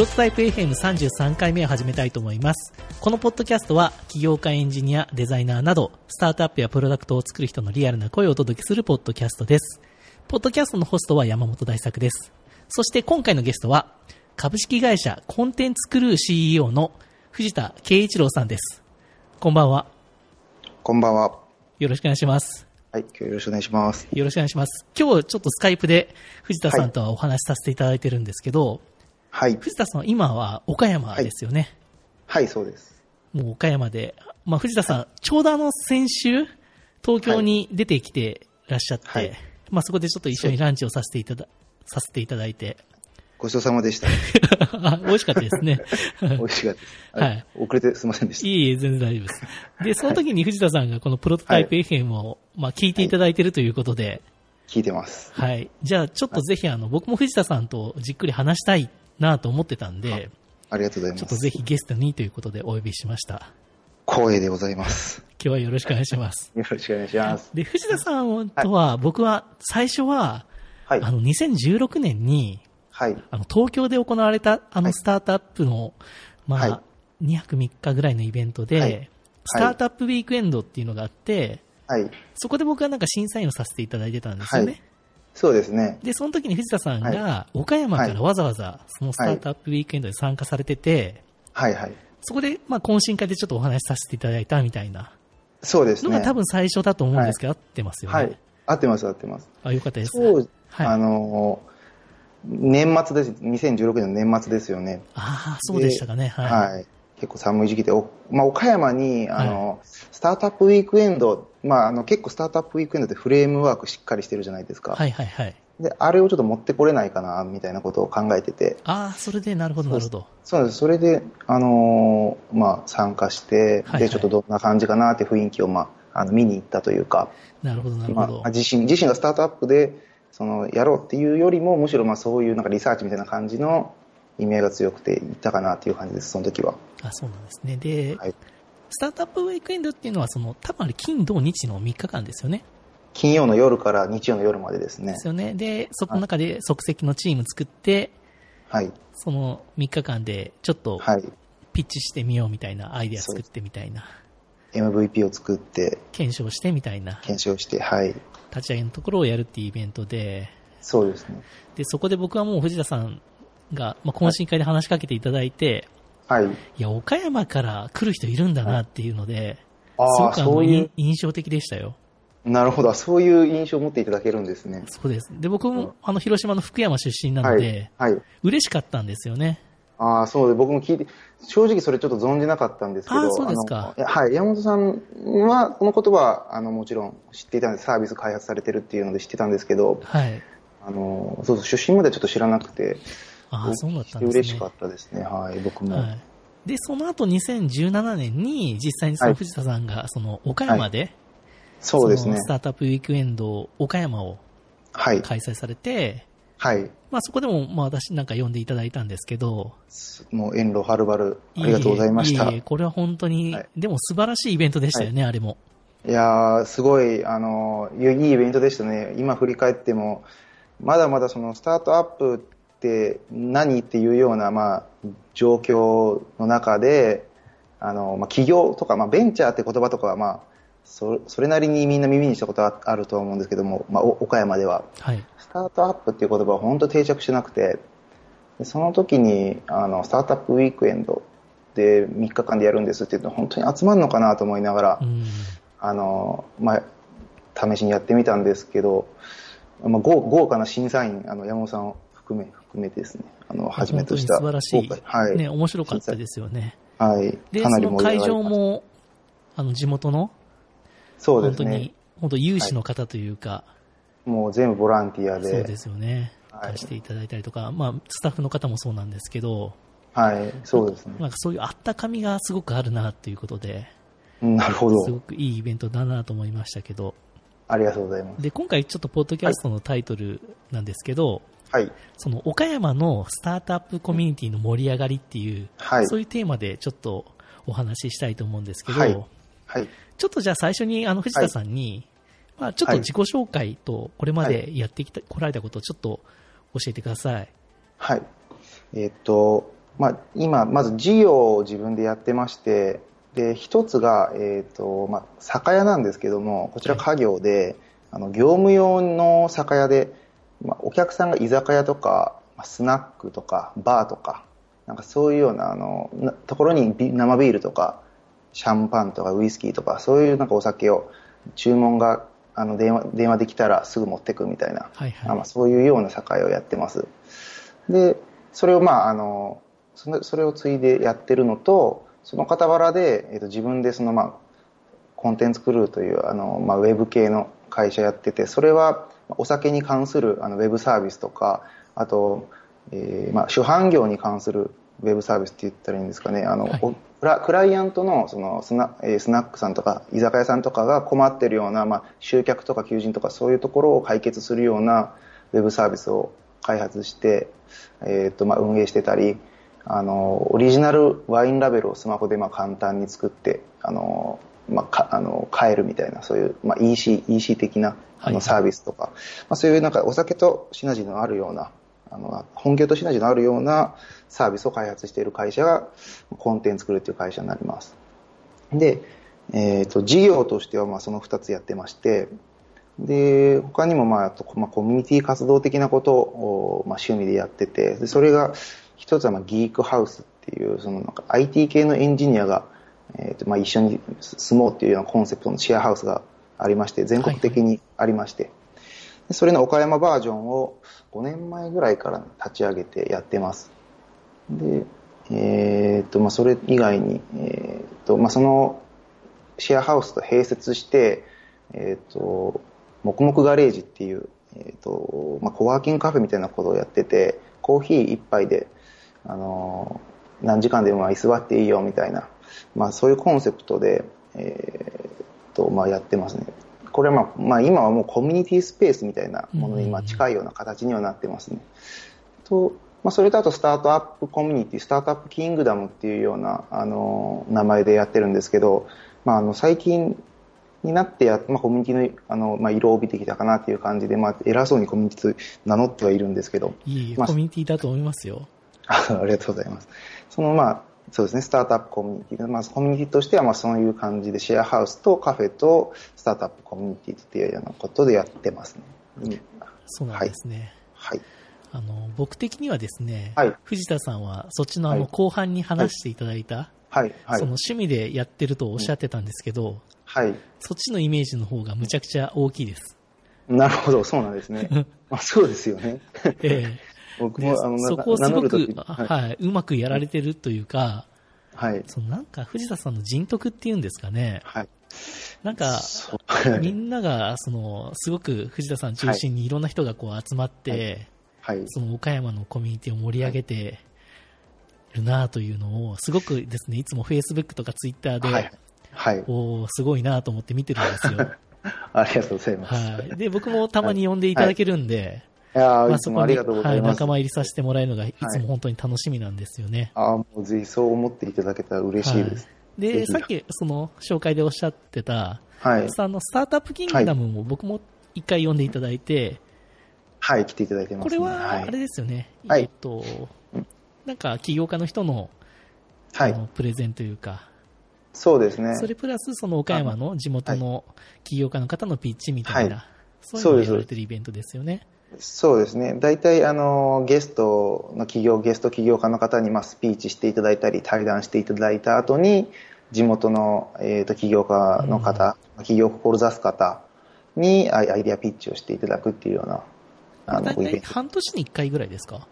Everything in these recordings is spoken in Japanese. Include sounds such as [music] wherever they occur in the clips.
プロトタイプ FM33 回目を始めたいと思います。このポッドキャストは、起業家エンジニア、デザイナーなど、スタートアップやプロダクトを作る人のリアルな声をお届けするポッドキャストです。ポッドキャストのホストは山本大作です。そして今回のゲストは、株式会社コンテンツクルー CEO の藤田圭一郎さんです。こんばんは。こんばんは。よろしくお願いします。はい、今日よろしくお願いします。よろしくお願いします。今日ちょっとスカイプで藤田さんとはお話しさせていただいてるんですけど、はい。藤田さんは今は岡山ですよね。はい、そうです。もう岡山で。まあ藤田さん、ちょうどあの先週、東京に出てきてらっしゃって、はいまあそこでちょっと一緒にランチをさせていただ、させていただいて、ごちそうさまでした。あ [laughs] 美味しかったですね。[laughs] 美味しかったです。はい。遅れてすいませんでした。いえいえ、全然大丈夫です。で、その時に藤田さんがこのプロトタイプ FM を、まあ聞いていただいているということで、聞いてます。はい。じゃあ、ちょっとぜひ、あの、僕も藤田さんとじっくり話したいなと思ってたんで、ありがとうございちょっとます。ぜひゲストにということでお呼びしました。光栄でございます。今日はよろしくお願いします。[laughs] よろしくお願いします。で、藤田さんとは、僕は最初は、はい。あの、2016年に、はい。あの、東京で行われた、あの、はいスタートアップの、まあ、は2泊3日ぐらいのイベントで、はいスタートアップウィークエンドっていうのがあって、はい。そこで僕はなんか審査員をさせていただいてたんですよね。はいそうですね。で、その時に藤田さんが、岡山からわざわざ、そのスタートアップウィークエンドに参加されてて、はいはい。そこで、まあ、懇親会でちょっとお話しさせていただいたみたいなそうですね。のが多分最初だと思うんですけど、合ってますよね。はい。合ってます、合ってます。あ、よかったです。そう、はいあのー、年末です。2016年の年末ですよね。ああ、そうでしたかね。はい。はい。結構寒い時期で、おまあ、岡山に、あの、スタートアップウィークエンド、まあ、あの、結構スタートアップウィークエンドってフレームワークしっかりしてるじゃないですか。はいはいはい。で、あれをちょっと持ってこれないかな、みたいなことを考えてて。ああ、それで、なるほど、なるほど。そうです。それで、あのーまあ、参加して、はいはいで、ちょっとどんな感じかなって雰囲気を、まあ、あの、見に行ったというか、なるほど、なるまほどあ、。自身、自身がスタートアップで、その、やろうっていうよりも、むしろ、まあ、そういうなんかリサーチみたいな感じの意味合いが強くて、行ったかなっていう感じです、その時は。あ、そうなんですね。で、はい。スタートアップウィークエンドっていうのは、その、多分あれ、金、土、日の3日間ですよね。金曜の夜から日曜の夜までですねで。すよね。で、そこの中で即席のチーム作って、はい。その3日間でちょっとはい。ピッチしてみようみたいなアイデア作ってみたいな、MVP を作って、検証してみたいな、検証して、はい。立ち上げのところをやるっていうイベントで、そうですね。で、そこで僕はもう藤田さんが、まあ、懇親会で話しかけていただいて、はい。いや、岡山から来る人いるんだなっていうので、ああ、すごくあのそういう、印象的でしたよ。なるほど。そういう印象を持っていただけるんですね。そうです。で、僕も、あの、広島の福山出身なのはでい。、はい。嬉しかったんですよね。ああ、そうで、僕も聞いて、正直それちょっと存じなかったんですけど、あーそうですかはい、山本さんは、この言葉は、あの、もちろん知っていたんです、サービス開発されてるっていうので知ってたんですけど、はい。あの、そうそう、出身まではちょっと知らなくて、ああ、そうだったんですね。嬉しかったですね、はい、僕も。はい。で、その後2017年に実際にそのはい藤田さんがその岡山で、そうですねの。スタートアップウィークエンド岡山をはい。開催されて、はい。まあそこでもまあ私なんか呼んでいただいたんですけど、もう、遠路はるばる、ありがとうございました。いいえいえこれは本当に、はいでも素晴らしいイベントでしたよね、あれも。やー、すごい、あの、いいイベントでしたね。今振り返っても、まだまだそのスタートアップって何っていうような、まあ、状況の中で、あの、まあ、企業とか、まあ、ベンチャーって言葉とかは、まあ、そそれなりにみんな耳にしたことはあるとは思うんですけども、まあ、お岡山では。はい。スタートアップっていう言葉は本当定着してなくて、でその時に、あの、スタートアップウィークエンドで3日間でやるんですって言うと、本当に集まるのかなと思いながら、うん。あの、まあ、試しにやってみたんですけど、まあ、豪豪華な審査員、あの、山本さんを含め、含めてですね、あの、はじめとした。素晴らしいはい。ね、面白かったですよね。はい。で、その会。場も、あの、地元の、そうですね本当に。、本当有志の方というか、もう全部ボランティアで。そうですよね。はい出していただいたりとか、まあ、スタッフの方もそうなんですけど、はい。そうですね。なんかそういうあったかみがすごくあるなっていうことで、うんなるほどす。ごくいいイベントだなと思いましたけど、ありがとうございます。で、今回ちょっとポッドキャストのタイトルなんですけど、はい。その岡山のスタートアップコミュニティの盛り上がりっていう、はい。そういうテーマでちょっとお話ししたいと思うんですけど、はいはい。ちょっとじゃあ最初にあの藤田さんに、まあちょっと自己紹介とこれまでやってきた、来られたことをちょっと教えてください。はい。えっと、まあ、今、まず事業を自分でやってまして、で、一つが、えっ、と、まあ、酒屋なんですけども、こちら家業で、あの、業務用の酒屋で、まあ、お客さんが居酒屋とか、まあスナックとか、バーとか、なんかそういうような、あの、なところにビ生ビールとか、シャンパンとかウイスキーとか、そういうなんかお酒を注文が、あの、電話、電話できたらすぐ持ってくみたいな、はいはいあまあ、そういうような酒屋をやってます。で、それをまあ、あの、そのそれを継いでやってるのと、その傍らで、えっと自分でそのまあ、コンテンツクルーというあの、まあ、ウェブ系の会社やってて、それはお酒に関するあのウェブサービスとか、あと、えーまあ、主販業に関するウェブサービスって言ったらいいんですかね、あの、はい。おクライアントのそのスナ,、えースナックさんとか居酒屋さんとかが困ってるような、まあ、集客とか求人とかそういうところを解決するようなウェブサービスを開発して、えーとまあ、運営してたり、あの、オリジナルワインラベルをスマホでまあ簡単に作って、あの、まあ、かあの買えるみたいな、そういう、まあ、EC、EC 的なあはいのサービスとか、まあ、そういうなんかお酒とシナジーのあるような、あの本業とシナジーのあるようなサービスを開発している会社がコンテンツクルーという会社になります。で、えっ、と、事業としてはまあその2つやってまして、で、他にもまあ、あとまあ、コミュニティ活動的なことを、まあ、趣味でやってて、でそれが一つはまあギークハウスっていう、そのなんか IT 系のエンジニアが、えーとまあ、一緒に住もうっていうようなコンセプトのシェアハウスがありまして、全国的にありまして、でそれの岡山バージョンを5年前ぐらいから立ち上げてやってます。で、えーとまあ、それ以外に、えーとまあ、そのシェアハウスと併設して、えーと、黙々ガレージっていう、えーとまあ、コワーキングカフェみたいなことをやってて、コーヒー一杯で、あの何時間でも居座っていいよみたいな、まあ、そういうコンセプトで、えーとまあ、やってますね。これは、まあまあ、今はもうコミュニティスペースみたいなものにまあ近いような形にはなってますね。とまあ、それとあとスタートアップコミュニティ、スタートアップキングダムっていうような、あの名前でやってるんですけど、まあ、あの最近になってや、まあ、コミュニティのあの、まあ、色を帯びてきたかなっていう感じで、まあ、偉そうにコミュニティと名乗ってはいるんですけど、いえいえ、まあコミュニティだと思いますよ。あ [laughs] ありがとうございます。そのまあ、そうですね、スタートアップコミュニティで、まあ、コミュニティとしてはまあそういう感じで、シェアハウスとカフェとスタートアップコミュニティっていうようなことでやってますね。うんそうなんですね。はい。あの、僕的にはですね、はい藤田さんはそっちのあのはい後半に話していただいた、はい。はいその。趣味でやってるとおっしゃってたんですけど、はい。そっちのイメージの方がむちゃくちゃ大きいです。なるほど、そうなんですね。[laughs] まあ、そうですよね。え僕えでも、あの、そこをすごく時、は、はいい。うまくやられてるというか、はい。そのなんか藤田さんの人徳っていうんですかね、はい。なんか、みんなが、その、すごく藤田さん中心にいろんな人がこう集まって、はい。その岡山のコミュニティを盛り上げてるなというのを、すごくですね、いつも Facebook とか Twitter で、はい。はい。おーすごいなと思って見てるんですよ。[laughs] ありがとうございます。はい。で、僕もたまに呼んでいただけるんで、いやーまあいつもありがとうございはい。仲間入りさせてもらえるのがいつも本当に楽しみなんですよね。ああ、もうぜひそう思っていただけたら嬉しいです。はい、で、さっきその紹介でおっしゃってた、はい。のスタートアップキングダムも僕も一回呼んでいただいて、はい、来ていただいてます、ね。これははいあれですよね、はいえっと、なんか起業家の人の,、はいプレゼンというか、そうですね。それプラスその岡山の地元の起業家の方のピッチみたいな、はいそういうのをやられてるイベントですよね。そうですね。大体、あの、ゲストの企業、ゲスト起業家の方に、まあ、スピーチしていただいたり、対談していただいた後に、地元の、えー、と起業家の方、起業を志す方にアイデアピッチをしていただくっていうような、あの、大体イベント。半年に1回ぐらいですか？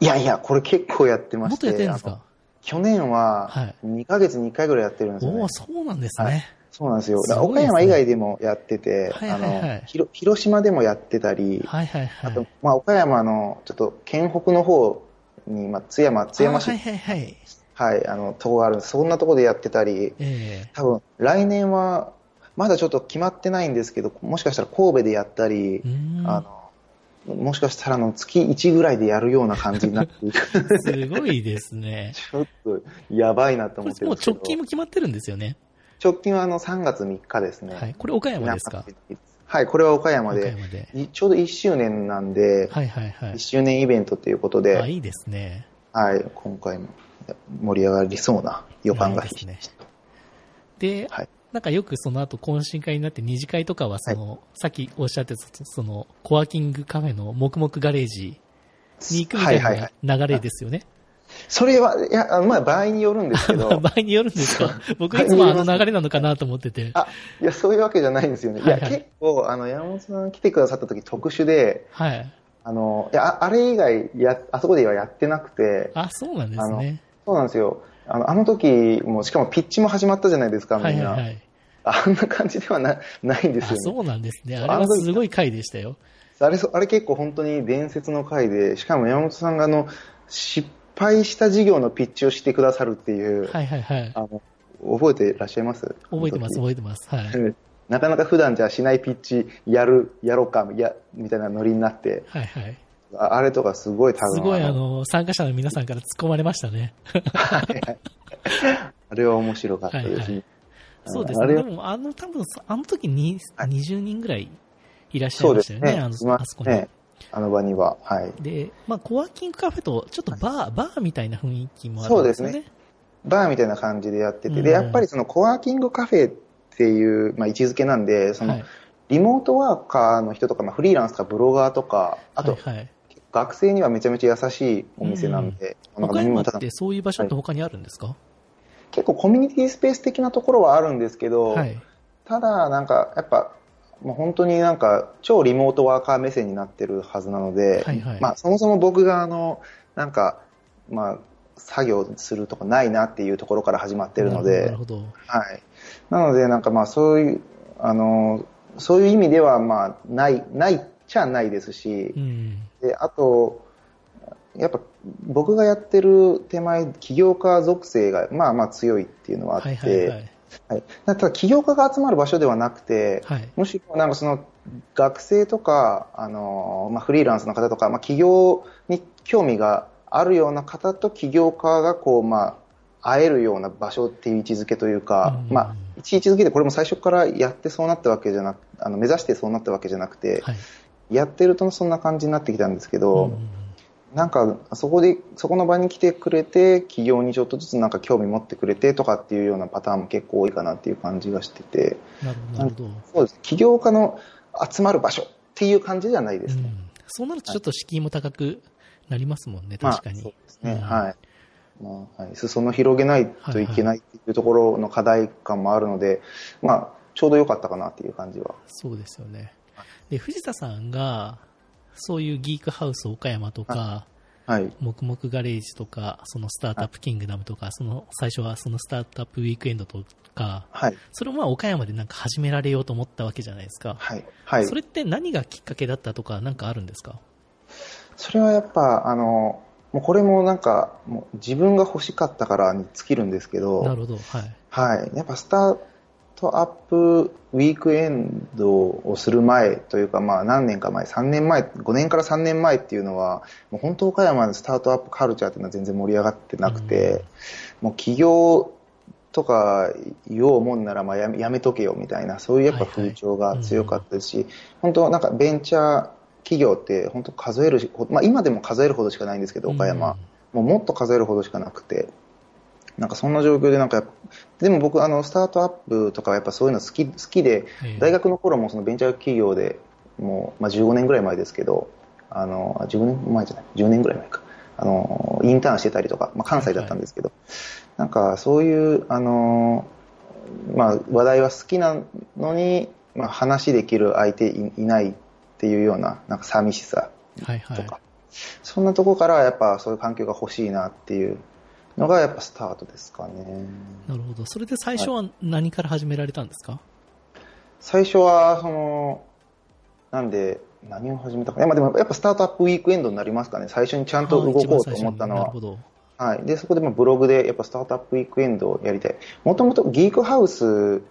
いやいや、これ結構やってまして。もっとやってるんですか？去年ははい、2ヶ月に1回ぐらいやってるんですよね。おおそうなんですね。はいそうなんですよ。すすね岡山以外でもやってて、はいはいはいあの、ひろ広島でもやってたり、はいはいはい。あと、まあ、岡山の、ちょっと、県北の方に、まあ、津山、津山市、あはい、はいはいはい。あの、とこがあるんです。そんなところでやってたり、ええ多分、来年は、まだちょっと決まってないんですけど、もしかしたら神戸でやったりあの、もしかしたらあの月1ぐらいでやるような感じになって [laughs] すごいですね。[laughs] ちょっとやばいなと思ってるもうんですけど直近も決まってるんですよね。直近はあの3月3日ですね。はい。これ岡山ですか？はい、これは岡山で、岡山で。いちょうど1周年なんで、はいはいはい1。周年イベントということあ、で、いいですね。はい、今回も盛り上がりそうな予感がないですね。で、はいなんかよくその後懇親会になって二次会とかはその、さっきおっしゃってたそのコワーキングカフェの黙々ガレージに行くみたはいいはいはない流れですよね。それは、いや、あまあ場合によるんですけど、[laughs] 場合によるんですか？僕いつもあの流れなのかなと思ってて。あ、いや、そういうわけじゃないんですよね。いや、はいはい結構、あの、山本さん来てくださった時特殊で、はい。あの、いや、ああれ以外、や、あそこではやってなくて、あ、そうなんですね。そうなんですよ。あの、あの時も、しかもピッチも始まったじゃないですか、みんな。はいはいはい。あんな感じではなないんですあ、よね。そうなんですね。あれはすごい回でしたよ。あれ、そあれ結構本当に伝説の回で、しかも山本さんがあの、失敗した事業のピッチをしてくださるっていう、はいはいはい。あの、覚えてらっしゃいます？覚えてます、覚えてます。はい。なかなか普段じゃしないピッチ、やる、やろうか、や、みたいなノリになって、はいはい。ああれとかすごい多分。すごいあの、参加者の皆さんから突っ込まれましたね。あれは面白かったですね。はいはいそうですね。でも、あの、多分、あの時にはい20人ぐらいいらっしゃそいうましたよね、ね。あの、あそこに。すね。あの場には。はい。で、まあ、コワーキングカフェと、ちょっとバー、バーみたいな雰囲気もあるんですよね。そうですバーみたいな感じでやってて、うんで、やっぱりそのコワーキングカフェっていう、まあ、位置づけなんで、その、はい。リモートワーカーの人とか、まあ、フリーランスとかブロガーとか、あと、はいはい、学生にはめちゃめちゃ優しいお店なんで、なんか岡山みんなただってそういう場所って他にあるんですか？結構コミュニティスペース的なところはあるんですけど、はい。ただ、なんか、やっぱ、もう本当になんか、超リモートワーカー目線になってるはずなので、はいはいまあ、そもそも僕があの、なんか、まあ、作業するとかないなっていうところから始まってるのなでる、ほど。なるはい。なので、なんかまあ、そういう、あの、そういう意味では、まあ、ない、ないっちゃないですし。う、ん。で、あと、やっぱ僕がやってる手前、起業家属性がまあまあ強いっていうのはあって、はいはいはい。はいただ起業家が集まる場所ではなくて、はい。むしろなんかその学生とか、あのまあ、フリーランスの方とか、まあ、起業に興味があるような方と起業家がこう、まあ、会えるような場所っていう位置づけというか、うんまあ、位置づけでこれも最初からやってそうなったわけじゃなく、あの目指してそうなったわけじゃなくて、はい。やってるとそんな感じになってきたんですけど、うんなんか、そこで、そこの場に来てくれて、企業にちょっとずつなんか興味持ってくれてとかっていうようなパターンも結構多いかなっていう感じがしてて、なるほど。そうです。起業家の集まる場所っていう感じじゃないですね。うん。そうなるとちょっと敷居も高くなりますもんね、まあ確かに。そうですね。うんはい。まあ、はい。裾野広げないといけないっていうところの課題感もあるので、まあ、ちょうど良かったかなっていう感じは。そうですよね。で、藤田さんが、そういうギークハウス岡山とか、はい。黙々ガレージとか、そのスタートアップキングダムとか、その最初はそのスタートアップウィークエンドとか、はい。それをまあ岡山でなんか始められようと思ったわけじゃないですか。はい。はい。それって何がきっかけだったとか、なんかあるんですか？それはやっぱ、あの、もうこれもなんか、もう自分が欲しかったからに尽きるんですけど、なるほど。はい。はい。やっぱスタートアップウィークエンドをする前というか、まあ何年か前、3年前、5年から3年前っていうのは、もう本当岡山のスタートアップカルチャーっていうのは全然盛り上がってなくて、もう起業とか言おうもんならまあやめとけよみたいな、そういうやっぱ風潮が強かったですし、本当なんかベンチャー企業って本当数えるし、まあ今でも数えるほどしかないんですけど、岡山。もうもっと数えるほどしかなくて、なんかそんな状況でなんかでも僕あのスタートアップとかはやっぱそういうの好き、好きで、ええ大学の頃もそのベンチャー企業でもう、まあ、15年ぐらい前ですけど、あの、あ15年前じゃない、10年ぐらい前か。あの、インターンしてたりとか、まあ、関西だったんですけど、なんかそういう、あの、まあ、話題は好きなのに、まあ、話できる相手いいないっていうような、なんか寂しさはいはいと。か、そんなとこからやっぱそういう環境が欲しいなっていうのがやっぱスタートですかね。なるほど。それで最初は何から始められたんですか、最初は、その、なんで、何を始めたか。まあでもやっぱスタートアップウィークエンドになりますかね。最初にちゃんと動こうと思ったのは。はい。で、そこでまあブログでやっぱスタートアップウィークエンドをやりたい。もともとギークハウス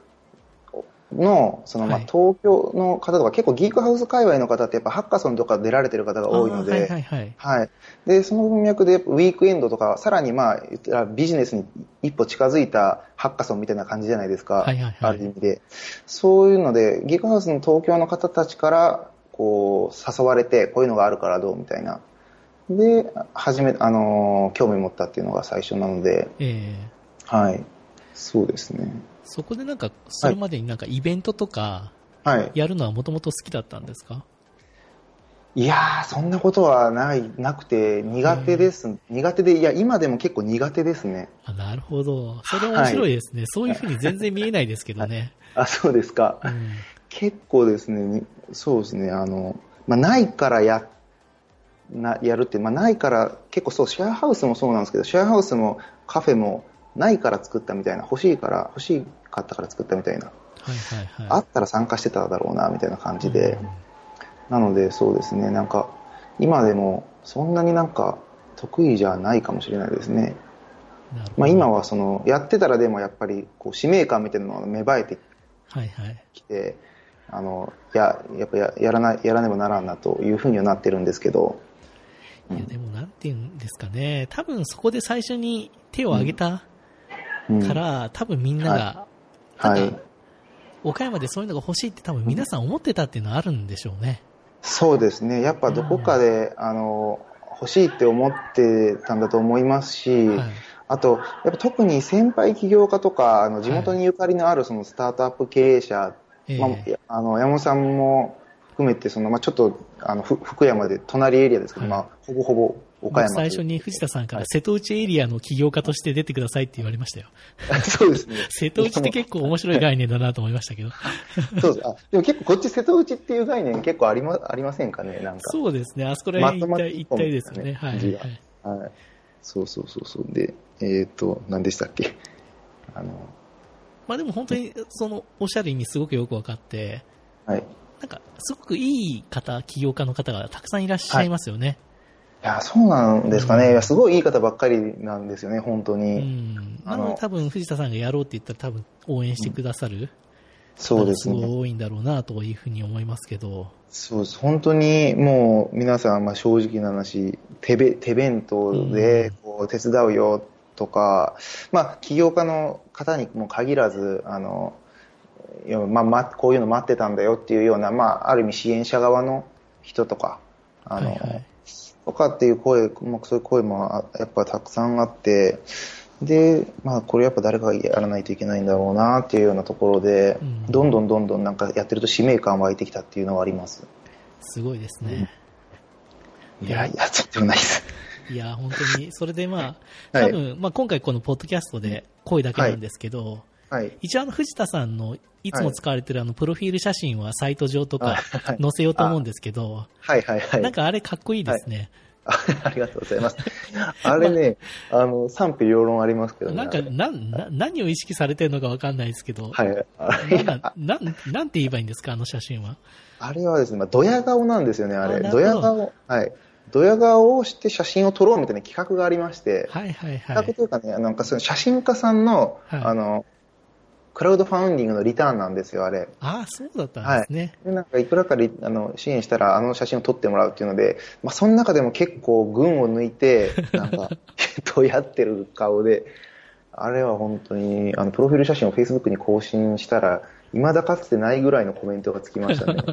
の、そのまあはい東京の方とか、結構ギークハウス界隈の方ってやっぱハッカソンとか出られてる方が多いので、はいはいはい。はい。で、その文脈で、ウィークエンドとか、さらにまあ、ビジネスに一歩近づいたハッカソンみたいな感じじゃないですか。はいはいはいある意味で。そういうので、ギークハウスの東京の方たちから、こう、誘われて、こういうのがあるからどうみたいなで、初め、あのー興味持ったっていうのが最初なので、ええはい。そうですね。そこでなんか、それまでになんかイベントとか、はい。やるのはもともと好きだったんですか？いやー、そんなことはない、なくて、苦手です。苦手で、いや、今でも結構苦手ですね。あなるほど。それ面白いですね。そういうふうに全然見えないですけどね。あ、そうですか。うん。結構ですね、にそうですね、あの、まあ、ないからや、な、やるって、まあ、ないから、結構そう、シェアハウスもそうなんですけど、シェアハウスもカフェも、ないから作ったみたいな、欲しいから、欲しかったから作ったみたいな、はいはいはい。あったら参加してただろうな、みたいな感じで、うんなので、そうですね、なんか、今でも、そんなになんか、得意じゃないかもしれないですね。まあ、今はその、やってたらでもやっぱり、こう、使命感みたいなのが芽生えてはいはい。きて、あの、や、やっぱややらない、やらねばならんなというふうにはなってるんですけど、いや、でもなんていうんですかね。多分そこで最初に手を挙げたうんから、多分みんなが、はいなんか。岡山でそういうのが欲しいって多分皆さん思ってたっていうのはあるんでしょうね。そうですね。やっぱどこかで、あの、欲しいって思ってたんだと思いますし、はい。あと、やっぱ特に先輩起業家とか、あの、地元にゆかりのあるそのスタートアップ経営者、ええまあ、あの、山本さんも含めて、その、まあ、ちょっと、あの、ふ福山で隣エリアですけど、はいまあ、ほぼほぼ岡山最初に藤田さんから瀬戸内エリアの起業家として出てくださいって言われましたよ。[laughs] そうですね。瀬戸内って結構面白い概念だなと思いましたけど。[laughs] そうです。あ、でも結構こっち瀬戸内っていう概念結構ありま、[laughs] ありませんかね、なんか。そうですね。あそこら辺一体、一体ですよね。はい。はいはい。そうそうそうそう。で、えっ、と、何でしたっけ？あの、まあでも本当に、その、おっしゃる意味すごくよくわかって、はい。いなんか、すごくいい方、起業家の方がたくさんいらっしゃいますよね。や、そうなんですかね。いや、すごいいい方ばっかりなんですよね、本当うに。ん。なあの多分藤田さんがやろうって言ったら多分応援してくださる、そうですすごいね。多いんだろうなというふうに思いますけど。そうです。本当にもう皆さん、まあ正直な話、手べ手弁当でこう手伝うよとか、まあ起業家の方にも限らず、あの、まあ、ま、こういうの待ってたんだよっていうような、まあ、ある意味支援者側の人とか、あの、はいはいとかっていう声、まあ、そういう声もあやっぱたくさんあって、で、まあ、これやっぱ誰かがやらないといけないんだろうなっていうようなところで、うんどんどんどんどんなんかやってると使命感湧いてきたっていうのはあります。すごいですね。いや、やっちゃってもないです。いや、本当に、それでまあ、[laughs] はい多分、まあ今回このポッドキャストで声だけなんですけど、はい。一応あの藤田さんのいつも使われてるあのプロフィール写真はサイト上とか載せようと思うんですけど、はいはいはい。なんかあれかっこいいですね。あありがとうございます。あれね、[laughs] あの、賛否両論ありますけどね。なんか、なん、な、何を意識されてるのかわかんないですけど、はい。あれなんだなん、なんて言えばいいんですか、あの写真は。あれはですね、まあ、ドヤ顔なんですよね、あれ。あドヤ顔。はい。ドヤ顔をして写真を撮ろうみたいな企画がありまして、はいはいはい。企画というかね、なんかその写真家さんの、はいあの、クラウドファウンディングのリターンなんですよ、あれ。ああ、そうだったんですね。で、なんかいくらかリあの支援したらあの写真を撮ってもらうっていうので、まあ、その中でも結構群を抜いて、[laughs] なんか、どうやってる顔で、あれは本当に、あの、プロフィール写真を Facebook に更新したら、未だかつてないぐらいのコメントがつきましたね。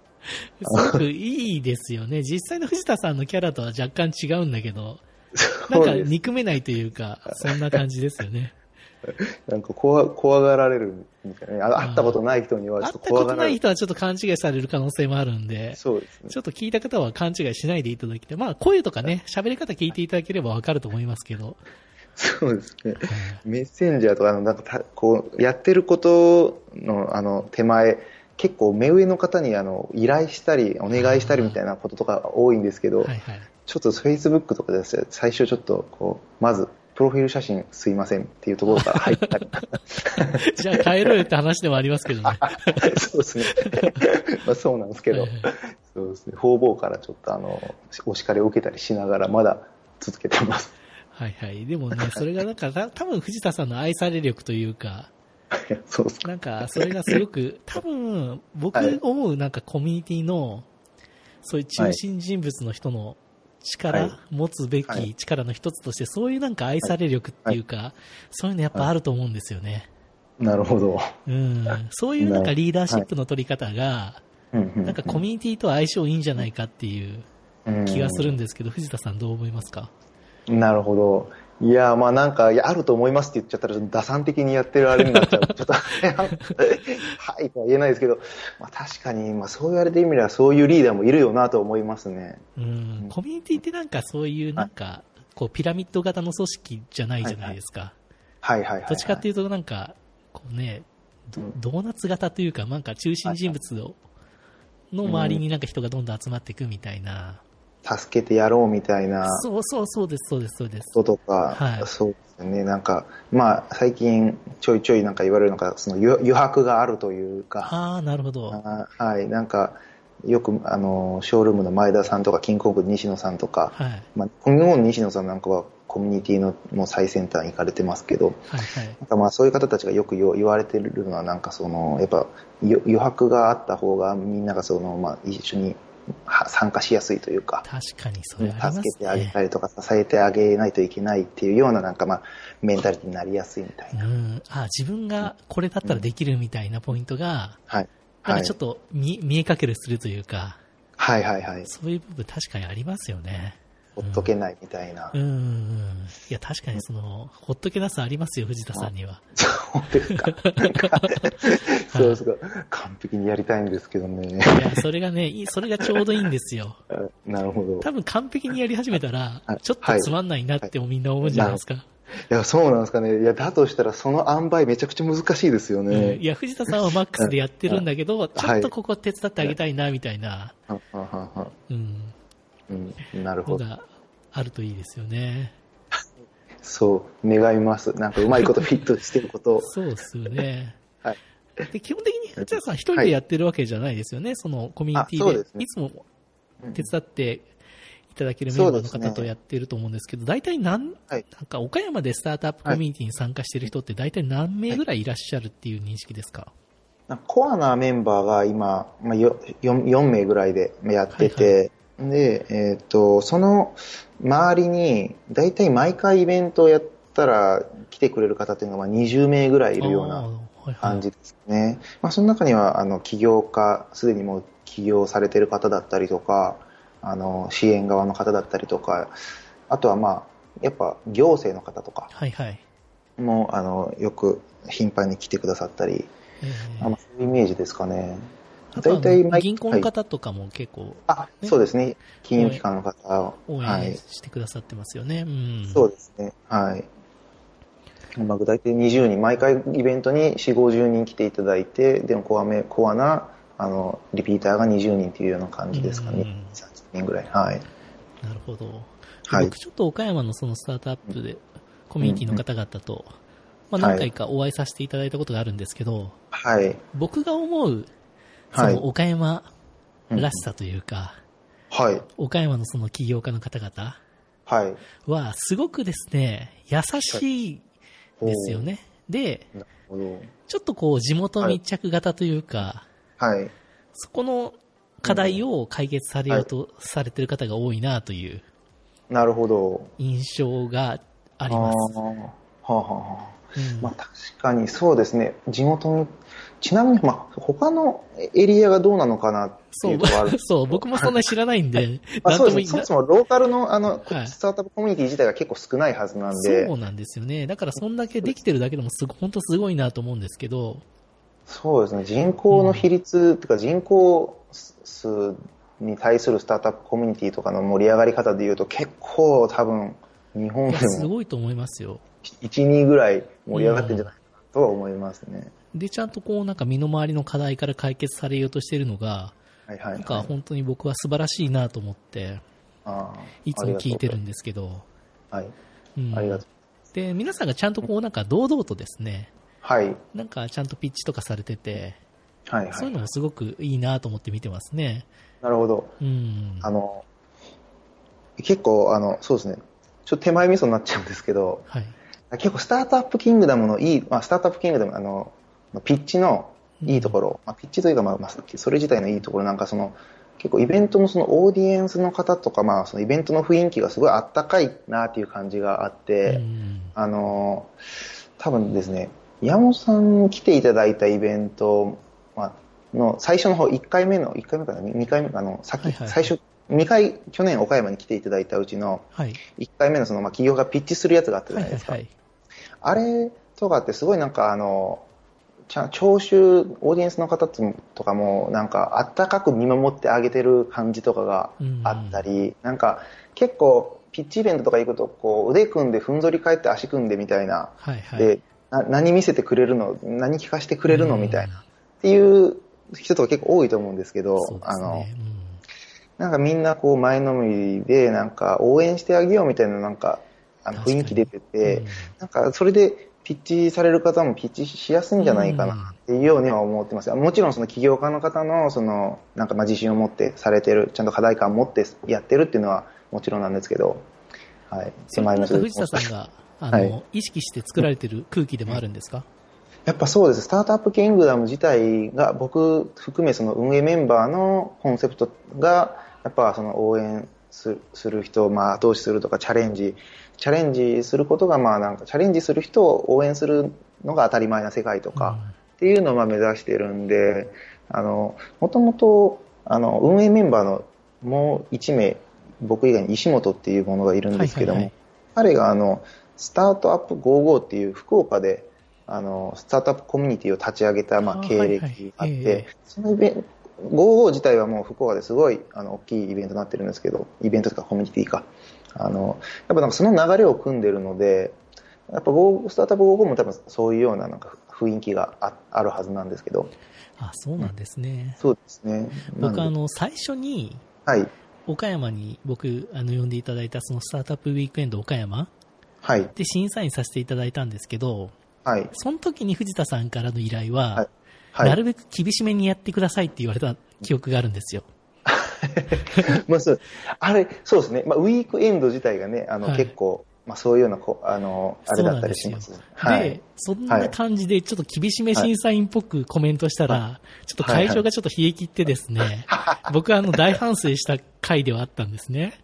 [laughs] すごくいいですよね。実際の藤田さんのキャラとは若干違うんだけど、[laughs] なんか憎めないというか、そんな感じですよね。[laughs] なんか怖怖がられるみたいなね。あ会ったことない人にはちょっと会ったことない怖がられる。人はちょっと勘違いされる可能性もあるんで、そうですね。ちょっと聞いた方は勘違いしないでいただきたい。まあ、声とかね、喋り方聞いていただければわかると思いますけど。そうですね。メッセンジャーとか、なんかた、こう、やってることの、あの、手前、結構目上の方に、あの、依頼したり、お願いしたりみたいなこととか多いんですけど、はいはい。ちょっと Facebook とかで最初ちょっと、こう、まず、プロフィール写真すいませんっていうところから入ったり。[laughs] じゃあ帰ろうよって話でもありますけどね。そうですね。[laughs] まあそうなんですけどはいはい、そうですね。方々からちょっとあの、お叱りを受けたりしながら、まだ続けてます。はいはい。でもね、それがなんか、た多分藤田さんの愛され力というか、そうですか。なんか、それがすごく、多分、僕はい思うなんかコミュニティの、そういう中心人物の人の力、はい持つべはいき力の一つとして、そういうなんか愛され力っていうか、そういうのやっぱあると思うんですよね。なるほど。うん。[laughs] そういうなんかリーダーシップの取り方が、なんかコミュニティと相性いいんじゃないかっていう、う気がするんですけど、藤田さんどう思いますか？なるほど。いや、まあなんか、いや、あると思いますって言っちゃったら、打算的にやってるあれになっちゃう。ちょっと、[laughs] はいとは言えないですけど、まあ確かに、まあそう言われてみれば、そういうリーダーもいるよなと思いますね。うん、コミュニティってなんかそういう、なんか、こう、ピラミッド型の組織じゃないじゃないですか。はいはい。はいどっちかっていうと、なんか、こうね、ドーナツ型というか、なんか中心人物を、の周りになんか人がどんどん集まっていくみたいな。助けてやろうみたいな。そうそうそうです、そうです、そうです。こととか、はい、そうですね。なんか、まあ、最近ちょいちょいなんか言われるのが、その余白があるというか。ああ、なるほど。はい、なんか、よく、あの、ショールームの前田さんとか、キングコング西野さんとか、はい、まあ、今後の西野さんなんかは、コミュニティのもう最先端行かれてますけど、はいはい、なんかまあそういう方たちがよく言われてるのは、なんかその、やっぱ余白があった方がみんながその、まあ一緒に参加しやすいというか、確かにそれ、ね、助けてあげたりとか支えてあげないといけないっていうようななんかまあメンタリティになりやすいみたいな。うん、あ自分がこれだったらできるみたいなポイントが、うん、はい。なんかちょっと見,、見えかけるするというか、はいはいはい。そういう部分確かにありますよね。ほっとけないみたいな。うん。うんいや、確かにその、ほっとけなさありますよ、藤田さんには。そうです [laughs] か。そうですか。完璧にやりたいんですけどね。いや、それがね、それがちょうどいいんですよ。[laughs] なるほど。多分完璧にやり始めたら、ちょっとつまんないなってもみんな思うんじゃないですか。はいいや、そうなんですかね。いや、だとしたら、その塩梅めちゃくちゃ難しいですよね。うん、いや、藤田さんはマックスでやってるんだけど、[laughs] ちょっとここ手伝ってあげたいな、みたいな。うん。うん、なるほど。あるといいですよね。そう、願います。なんかうまいことフィットしてることを。[laughs] そうですよね。[laughs] はい。で基本的に、藤田さん一人でやってるわけじゃないですよね、はい、そのコミュニティで。でね、いつも手伝っていただけるメンバーの方とやってると思うんですけど、大体何、はい、なんか岡山でスタートアップコミュニティに参加してる人って大体何名ぐらいいらっしゃるっていう認識ですか、はい、コアなメンバーが今、まあ、4, 4名ぐらいでやってて、はいはいで、えっ、ー、と、その周りに、大体毎回イベントをやったら来てくれる方っていうのがまあ20名ぐらいいるような感じですね。はいはい、まあ、その中には、あの、起業家、すでにもう起業されてる方だったりとか、あの、支援側の方だったりとか、あとはまあ、やっぱ行政の方とかも、はいはい、あの、よく頻繁に来てくださったり、えー、あのそういうイメージですかね。大体銀行の方とかも結構、ね、あ、そうですね。金融機関の方を。応援してくださってますよね。はい、うん、そうですね。はい。まあ、大体20人、毎回イベントに4、50人来ていただいて、でもコアめ、コアな、あの、リピーターが20人っていうような感じですかね。うん、30人ぐらい。はい。なるほど。はい、僕ちょっと岡山のそのスタートアップで、コミュニティの方々と、まあ、何回かお会いさせていただいたことがあるんですけど、はい。僕が思うその岡山らしさというか、はい。岡山のその起業家の方々はい。は、すごくですね、優しいですよね。で、ちょっとこう、地元密着型というか、はい。そこの課題を解決されようとされてる方が多いなという、なるほど。印象があります。はあ、はあはあうん、まあ確かにそうですね。地元にちなみに、まあ、他のエリアがどうなのかなっていうとある [laughs] そう、僕もそんなに知らないんで。[laughs] まあ、そうですそもそもローカルの、あの、はい、スタートアップコミュニティ自体が結構少ないはずなんで。そうなんですよね。だからそんだけできてるだけでもすご、本当すごいなと思うんですけど。そうですね。人口の比率、うん、っていうか人口数に対するスタートアップコミュニティとかの盛り上がり方でいうと結構多分日本でも。すごいと思いますよ。1、2ぐらい盛り上がってるんじゃないかなとは思いますね。で、ちゃんとこうなんか身の回りの課題から解決されようとしているのが、はいはいはい、なんか本当に僕は素晴らしいなと思って、いつも聞いてるんですけど、はい。うん、ありがとう。で、皆さんがちゃんとこうなんか堂々とですね、はい。なんかちゃんとピッチとかされてて、はい、はい、そういうのもすごくいいなと思って見てますね。なるほど。うん。あの、結構、あの、そうですね。ちょっと手前味噌になっちゃうんですけど、はい。結構スタートアップキングダムのいい、まあ、スタートアップキングダム、あの、ピッチのいいところ、まあ、ピッチというか、まあ、それ自体のいいところなんかその、結構イベントのそのオーディエンスの方とか、まあ、そのイベントの雰囲気がすごいあったかいなっていう感じがあって、あの、多分ですね、山本さんに来ていただいたイベント、まあ、の最初の方、1回目の、1回目かな、2回目か、あの、先、はいはい、最初2回、去年岡山に来ていただいたうちの、はい。1回目のその、まあ、企業がピッチするやつがあったじゃはないいですか。はい。あれとかってすごいなんかあの、聴衆、オーディエンスの方とかも、なんか、あったかく見守ってあげてる感じとかがあったり、なんか、結構、ピッチイベントとか行くと、こう、腕組んで、ふんぞり返って足組んでみたいな、はいはい。で、な何見せてくれるの、何聞かせてくれるのうん。みたいな、っていう人とか結構多いと思うんですけど、そうであの、すね。なんかみんなこう前のめりで、なんか応援してあげようみたいななんか、あの雰囲気出てて、うん。なんかそれでピッチされる方もピッチしやすいんじゃないかなっていうようには思ってます。もちろんその起業家の方のそのなんかまあ自信を持ってされてる、ちゃんと課題感を持ってやってるっていうのはもちろんなんですけど、はい。それってなんか藤田さんが、あの、はい意識して作られてる空気でもあるんですか、やっぱそうです。スタートアップキングダム自体が僕含めその運営メンバーのコンセプトがやっぱその応援すする人をまあ後押しするとかチャレンジ、チャレンジすることがまあなんかチャレンジする人を応援するのが当たり前な世界とかっていうのをまあ目指してるんで、あの、もともとあの運営メンバーのもう1名僕以外に石本っていうものがいるんですけども、はいはいはい。彼があのスタートアップ55っていう福岡であのスタートアップコミュニティを立ち上げた、まあ、経あーはいはい歴があって、ええ。そのイベント55自体はもう福岡ですごいあの大きいイベントになってるんですけどイベントとかコミュニティかあのやっぱなんかその流れを組んでるのでやっぱ55スタートアップ55も多分そういうようななんか雰囲気がああるはずなんですけど。あ、そうなんですね。そうですね。僕、あの、最初に、はい。岡山に僕、あの、呼んでいただいたそのスタートアップウィークエンド岡山はい。で審査員させていただいたんですけど、はい。その時に藤田さんからの依頼は、はい。はい。なるべく厳しめにやってくださいって言われた記憶があるんですよ。まあそう、あれ、そうですね。まあ、ウィークエンド自体がね、あの、はい結構、まあ、そういうようなこ、あの、あれだったりします。そうはでい。、そんな感じでちょっと厳しめ審査員っぽくコメントしたら、ちょっと会場がちょっと冷え切ってですね、僕はあの大反省した回ではあったんですね。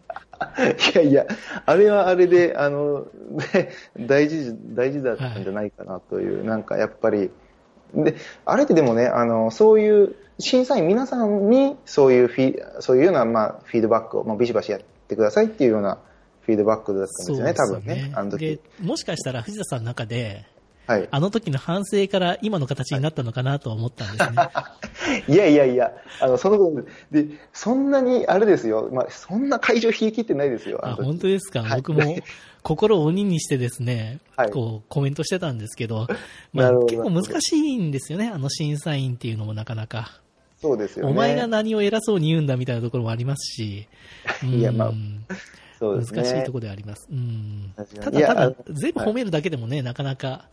いやいや、あれはあれで、あの、で大事、大事だったんじゃないかなという、なんかやっぱり、で、あれってでもね、あの、そういう、審査員皆さんに、そういうフィ、そういうような、まあ、フィードバックを、もうビシバシやってくださいっていうようなフィードバックだったんですよね、多分ね、あの時で。、もしかしたら藤田さんの中で、はい。あの時の反省から今の形になったのかなとは思ったんですね。[laughs] いやいやいや、あの、その分で、そんなに、あれですよ、まあ、そんな会場冷え切ってないですよ、あ、本当ですか、はい僕も [laughs] 心を鬼にしてですね、はいこうコメントしてたんですけど、[laughs] まあ結構難しいんですよね、あの審査員っていうのもなかなか。そうですよね。お前が何を偉そうに言うんだみたいなところもありますし、[laughs] いやまあうんそうですね。難しいところではあります。うん、ただ、ただ全部褒めるだけでもね、なかなか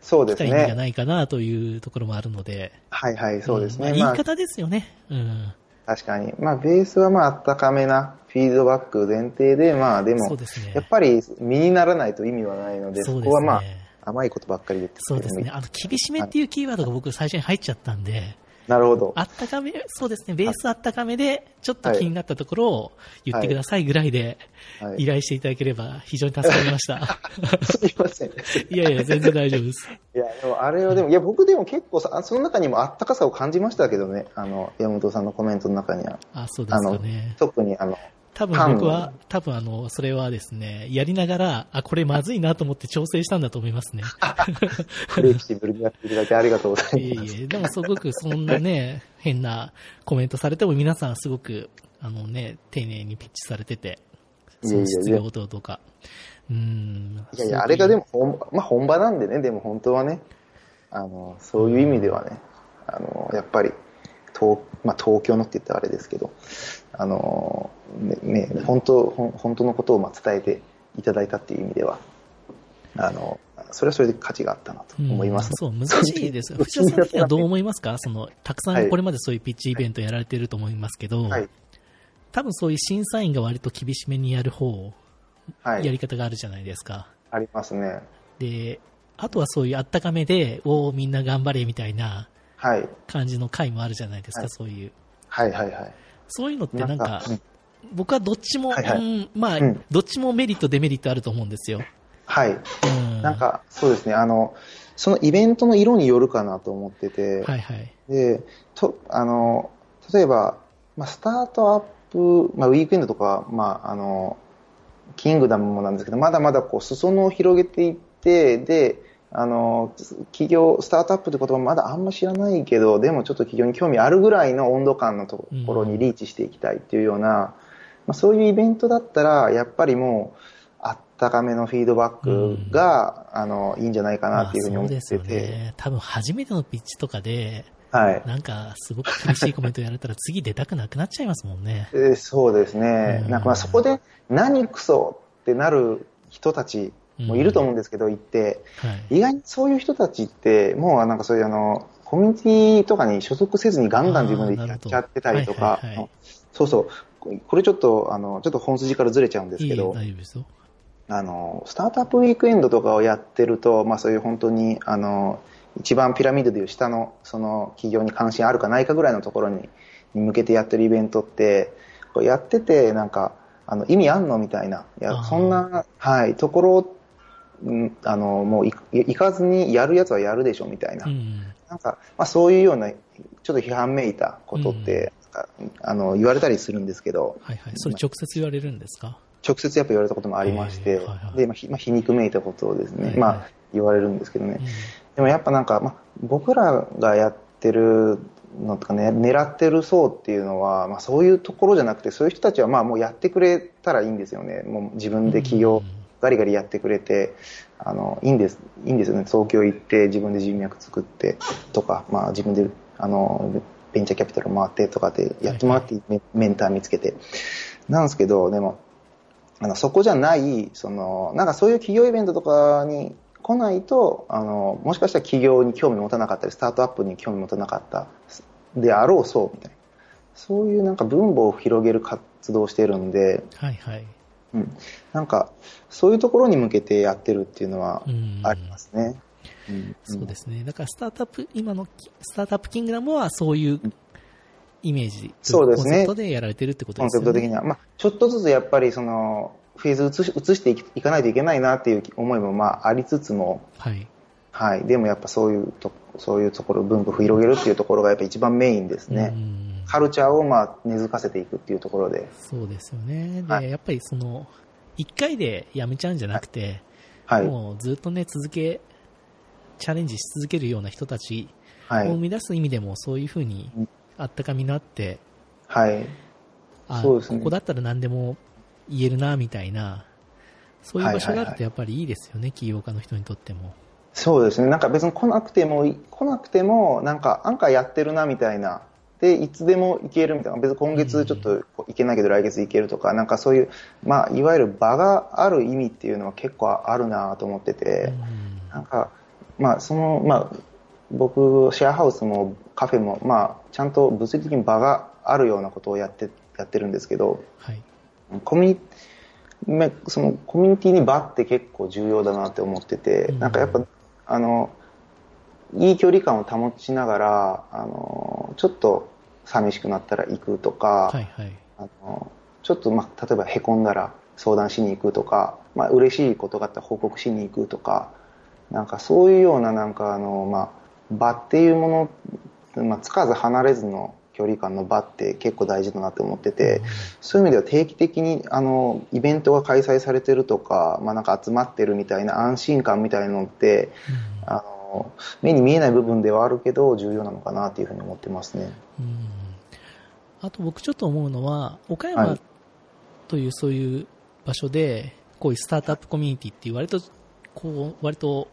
そうです来た意味がね。ないかなというところもあるので、はいはい、そうですね。んまあ、言まあ、い方ですよね。うん、確かに。まあ、ベースはまあ、あったかめなフィードバック前提で、まあ、でも。やっぱり身にならないと意味はないので、そこはまあ、甘いことばっかり言ってそうですね。あの、厳しめっていうキーワードが僕最初に入っちゃったんで、なるほど。あったかめ、そうですね、ベースあったかめで、ちょっと気になったところを言ってくださいぐらいではい依頼していただければ非常に助かりました。[laughs] すいません。いやいや、全然大丈夫です。いや、でもあれはでも、いや、僕でも結構さ、その中にもあったかさを感じましたけどね、あの、山本さんのコメントの中には。あ、そうですあのかね、。特にあの、多分僕は、多分あの、それはですね、やりながら、あ、これまずいなと思って調整したんだと思いますね。[laughs] フレキシブルにやっていただいてありがとうございます。いえいえ、でもすごくそんなね、[laughs] 変なコメントされても皆さんすごく、あのね、丁寧にピッチされてて、いやいやいやその質量等とか。うん。いやいや、あれがでも本、まあ、本場なんでね、でも本当はね、あの、そういう意味ではね、あの、やっぱり、東、まあ、東京のって言ったらあれですけど、あの、ね、ね本当、本当のことをまあ伝えていただいたっていう意味では、あの、それはそれで価値があったなと思います、うんそう、難しいですよ。藤田さん的にはどう思いますか？その、たくさんこれまでそういうピッチイベントやられてると思いますけど、はい。多分そういう審査員が割と厳しめにやる方、はい。やり方があるじゃないですか。ありますね。で、あとはそういうあったかめで、おーみんな頑張れみたいなはい。感じの回もあるじゃないですか、はいそういう。はいはいはい。そういうのってなんか、うん僕はどっちも、はいはいうん、まあ、うんどっちもメリット、デメリットあると思うんですよ。はい。うん。なんか、そうですね、あの、そのイベントの色によるかなと思ってて、はいはい。で、と、あの、例えば、まあ、スタートアップ、まあ、ウィークエンドとか、まあ、あの、キングダムもなんですけど、まだまだこう、裾野を広げていって、で、あの、企業、スタートアップって言葉まだあんま知らないけど、でもちょっと企業に興味あるぐらいの温度感のところにリーチしていきたいっていうような、うん、まあ、そういうイベントだったら、やっぱりもう、あったかめのフィードバックが、うん、あの、いいんじゃないかなっていうふうに思ってて。まあ、ね。多分初めてのピッチとかで、はい。なんか、すごく厳しいコメントやられたら次出たくなくなっちゃいますもんね。えー、そうですね。うん、なんかまあそこで、何クソってなる人たちもいると思うんですけど、うん、行って、はい、意外にそういう人たちって、もうなんかそういうあの、コミュニティとかに所属せずにガンガン自分でやっちゃってたりとか、そうそう、これちょっと、あの、ちょっと本筋からずれちゃうんですけど、いい。あの、スタートアップウィークエンドとかをやってると、まあそういう本当に、あの、一番ピラミッドでいう下の、その企業に関心あるかないかぐらいのところにに向けてやってるイベントって、こうやってて、なんか、あの、意味あんのみたいな、いや、そんな、はい、ところ、あの、もう行かずにやるやつはやるでしょ、みたいな。うん、なんか、まあそういうような、ちょっと批判めいたことって、うん、あの、言われたりするんですけど。はいはい。それ直接言われるんですか？直接やっぱ言われたこともありまして、はいはい、で、まあ、皮肉めいたことをですね、はいはい、まあ、言われるんですけどね。うん、でもやっぱなんか、まあ、僕らがやってるのとかね、狙ってる層っていうのは、まあ、そういうところじゃなくて、そういう人たちはまあもうやってくれたらいいんですよね。もう自分で起業、ガリガリやってくれて、あの、いいんです、いいんですよね。東京行って自分で人脈作ってとか、まあ自分で、あの、ベンチャーキャピタル回ってとかでやってもらってメンター見つけて。なんですけど、でも、あの、そこじゃない、その、なんかそういう企業イベントとかに来ないと、あの、もしかしたら企業に興味持たなかったり、スタートアップに興味持たなかったであろうそうみたいな。そういうなんか分母を広げる活動をしてるんで、はいはい。うん。なんか、そういうところに向けてやってるっていうのはありますね。うん、そうですね。だからスタートアップ、今のスタートアップキングダムはそういうイメージ、そうですね。コンセプトでやられてるってことですね。コンセプト的には。まあ、ちょっとずつやっぱりその、フェーズ移し移していかないといけないなっていう思いもまあありつつも、はい。はい。でもやっぱそういうと、そういうところ、分布を広げるっていうところがやっぱ一番メインですね。カルチャーをまあ根付かせていくっていうところで。そうですよね。で、はい、やっぱりその、一回でやめちゃうんじゃなくて、はい、もうずっとね、続け、チャレンジし続けるような人たちを生み出す意味でも、そういうふうにあったかみのあって、はい。そうですね。ここだったら何でも言えるな、みたいな、そういう場所があるとやっぱりいいですよね、起業家の人にとっても。そうですね。なんか別に来なくても、来なくても、なんか、アンカーやってるな、みたいな。で、いつでも行けるみたいな。別に今月ちょっと行けないけど来月行けるとか、なんかそういう、まあ、いわゆる場がある意味っていうのは結構あるなと思ってて、なんか、まあ、その、まあ、僕、シェアハウスもカフェも、まあ、ちゃんと物理的に場があるようなことをやって、やってるんですけど、はい。コミュニそのコミュニティに場って結構重要だなって思ってて、うん、なんかやっぱ、あの、いい距離感を保ちながら、あの、ちょっと寂しくなったら行くとか、はいはい、あのちょっと、まあ、例えばへこんだら相談しに行くとか、まあ、嬉しいことがあったら報告しに行くとか、なんかそういうような、なんかあの、まあ、場っていうもの、まあ、つかず離れずの距離感の場って結構大事だなって思ってて、そういう意味では定期的にあのイベントが開催されてるとか、まあ、なんか集まってるみたいな安心感みたいなのって、あの目に見えない部分ではあるけど重要なのかなっていうふうに思ってますね。うんあと僕ちょっと思うのは、岡山というそういう場所で、こういうスタートアップコミュニティっていう割と、こう、割と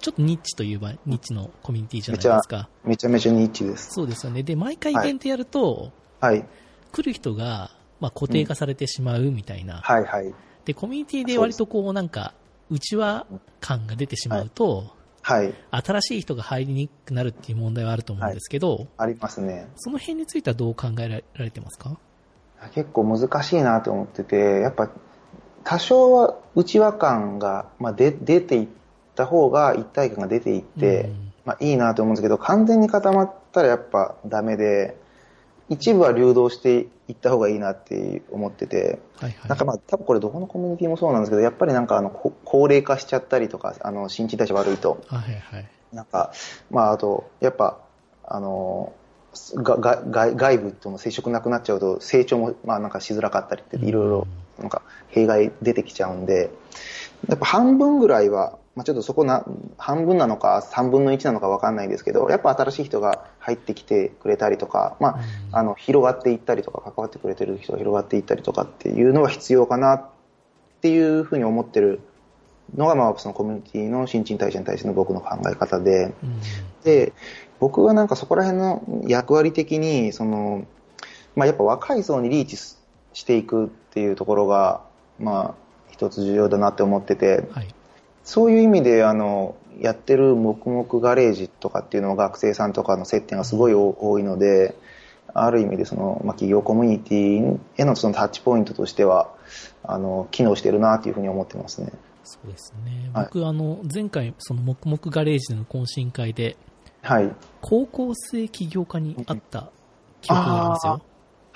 ちょっとニッチといえばニッチのコミュニティじゃないですか。めちゃめちゃニッチです。そうですよね。で、毎回イベントやると、はい。来る人が、まあ、固定化されてしまうみたいな。うん、はいはい。で、コミュニティで割とこう、なんか、内輪感が出てしまうと、はい。新しい人が入りにくくなるっていう問題はあると思うんですけど、はい、ありますね。その辺についてはどう考えられてますか？結構難しいなと思ってて、やっぱ、多少は内輪感が、まあ、で出ていって、た方が一体感が出ていって、まあいいなと思うんですけど、完全に固まったらやっぱダメで、一部は流動していった方がいいなって思ってて、はいはい、なんかまあ多分これどこのコミュニティもそうなんですけど、やっぱりなんかあの高齢化しちゃったりとか、あの新陳代謝悪いと、はいはい、なんか、まああと、やっぱ、あの、がが外外部との接触なくなっちゃうと成長もまあなんかしづらかったりっていろいろなんか弊害出てきちゃうんで、やっぱ半分ぐらいは、まあ、ちょっとそこな、半分なのか3分の1なのかわかんないですけど、やっぱ新しい人が入ってきてくれたりとか、まあ、あの、広がっていったりとか、関わってくれてる人が広がっていったりとかっていうのは必要かなっていうふうに思ってるのが、まあ、そのコミュニティの新陳代謝に対しての僕の考え方で、で、僕はなんかそこら辺の役割的に、その、まあ、やっぱ若い層にリーチしていくっていうところが、まあ、一つ重要だなって思ってて、はい、そういう意味で、あの、やってる黙々ガレージとかっていうのは学生さんとかの接点がすごい多いので、ある意味でその、まあ、企業コミュニティへのそのタッチポイントとしては、あの、機能してるなというふうに思ってますね。そうですね。僕、はい、あの、前回、その黙々ガレージでの懇親会で、はい。高校生起業家に会った記憶がありますよ。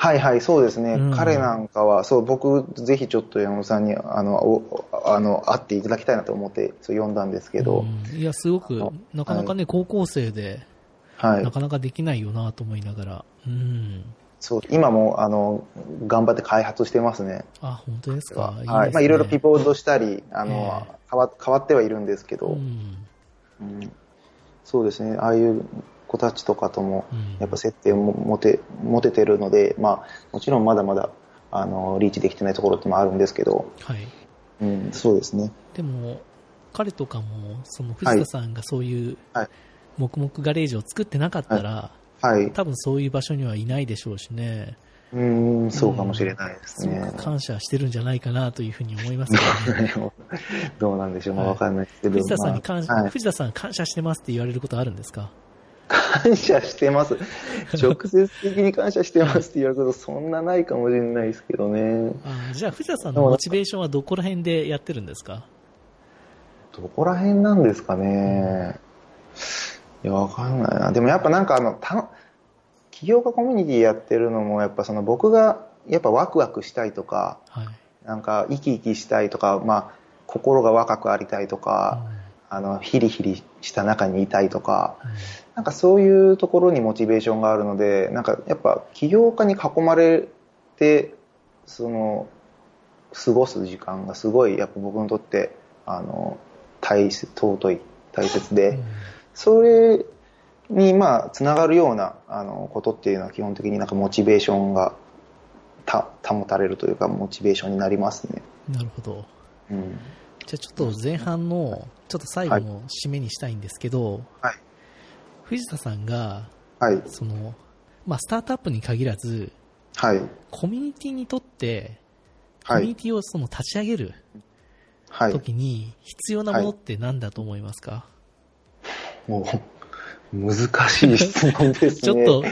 はいはい、そうですね。うん、彼なんかは、そう、僕、ぜひちょっと山本さんに、あの、おあの、会っていただきたいなと思って、そう、読んだんですけど。うん、いや、すごく、なかなかね、はい、高校生で、はい。なかなかできないよなと思いながら、うん。そう、今も、あの、頑張って開発してますね。あ、本当ですか？いいすね、はい。まあ、いろいろピボードしたり、あの、えー、変わ、変わってはいるんですけど、うん、うん、そうですね、ああいう子たちとかとも、やっぱ接点も持て、持ててるので、まあ、もちろんまだまだ、あの、リーチできてないところってもあるんですけど、はい。うん、そうですね。でも、彼とかも、その藤田さんがそういう、はい、黙々ガレージを作ってなかったら、はい、多分そういう場所にはいないでしょうしね。うん、そうかもしれないですね。すごく感謝してるんじゃないかなというふうに思いますけどね。[laughs] どうなんでしょう、まあ、わかんないですけど。藤田さんに感謝、はい、藤田さん感謝してますって言われることあるんですか？感謝してます。[laughs] 直接的に感謝してますって言われることそんなないかもしれないですけどね。あじゃあ藤田さんのモチベーションはどこら辺でやってるんですか？どこら辺なんですかね。いや、わかんないな。でもやっぱなんかあの、た起業家コミュニティやってるのも、やっぱその僕がやっぱワクワクしたいとか、はい、なんか生き生きしたいとか、まあ、心が若くありたいとか、うん、あの、ヒリヒリした中にいたいとか、うん、なんかそういうところにモチベーションがあるので、なんかやっぱ起業家に囲まれて、その、過ごす時間がすごいやっぱ僕にとって、あの、大切、尊い、大切で、うんそれに、まあ、つながるような、あの、ことっていうのは基本的になんかモチベーションがた保たれるというか、モチベーションになりますね。なるほど。うん。じゃあちょっと前半の、ちょっと最後の締めにしたいんですけど、はい。藤田さんが、はい。その、まあ、スタートアップに限らず、はい。コミュニティにとって、コミュニティをその立ち上げる、はい。時に必要なものって何だと思いますか、はいもう、難しい質問ですね。[laughs] ちょっと、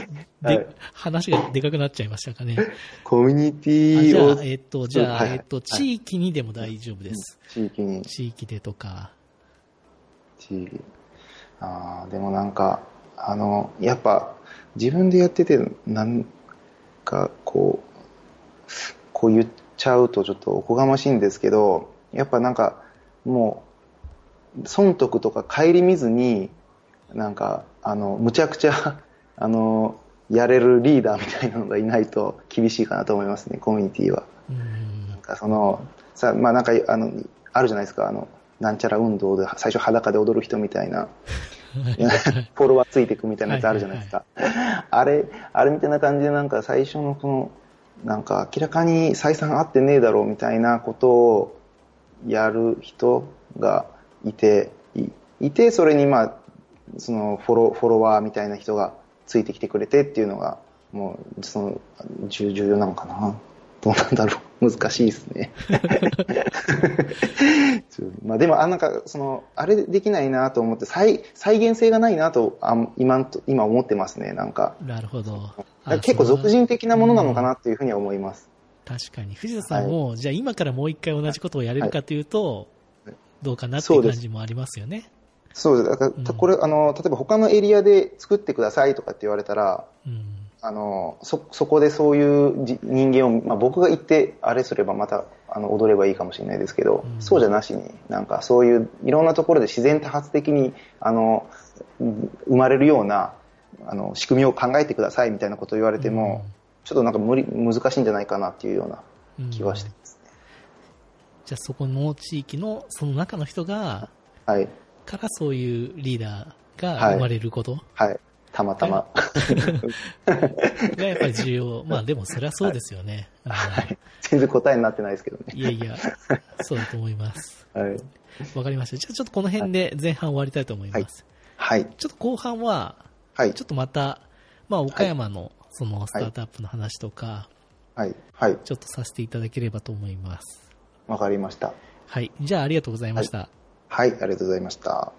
はい、話がでかくなっちゃいましたかね。コミュニティを。じゃあ、えっと、じゃあ、はい、えっと、地域にでも大丈夫です。地域に。地域でとか。地域。ああ、でもなんか、あの、やっぱ、自分でやってて、なんか、こう、こう言っちゃうとちょっとおこがましいんですけど、やっぱなんか、もう、損得とか顧みずに、なんか、あの、むちゃくちゃ、[laughs] あの、やれるリーダーみたいなのがいないと厳しいかなと思いますね、コミュニティは。なんかその、さ、まあなんか、あの、あるじゃないですか、あの、なんちゃら運動で最初裸で踊る人みたいな、[laughs] フォロワーついていくみたいなやつあるじゃないですか。あれ、あれみたいな感じでなんか最初のこの、なんか明らかに採算合ってねえだろうみたいなことをやる人がいて、いいて、それにまあそのフォロフォロワーみたいな人がついてきてくれてっていうのが、もう、その、重要なのかな。どうなんだろう。難しいですね。[laughs] まあでも、あなんか、その、あれできないなと思って、再、再現性がないなと、あ今、今思ってますね、なんか。なるほど。結構俗人的なものなのかなっていうふうには思います。確かに。藤田さんも、はい、じゃあ今からもう一回同じことをやれるかというと、はい、どうかなっていう感じもありますよね。そうです。だから、これ、あの、例えば他のエリアで作ってくださいとかって言われたら、うん、あの、そ、そこでそういう人間を、まあ、僕が行ってあれすればまた、あの、踊ればいいかもしれないですけど、うん、そうじゃなしに、なんかそういういろんなところで自然多発的に、あの、生まれるような、あの、仕組みを考えてくださいみたいなことを言われても、ちょっとなんか無理、難しいんじゃないかなっていうようなうん気はしてますね。じゃあそこの地域の、その中の人が、はい。からそういうリーダーがはい生まれること？はい。たまたま。[laughs] がやっぱり重要。まあでもそれはそうですよね。[laughs] 全然答えになってないですけどね。いやいや、そうだと思います。はい。わかりました。じゃあちょっとこの辺で前半終わりたいと思います。はい。ちょっと後半は、はいちょ。っとまた、まあ岡山のそのスタートアップの話とか、はい。はい。ちょっとさせていただければと思います。わかりました。はい。じゃあありがとうございました。はい。ありがとうございました。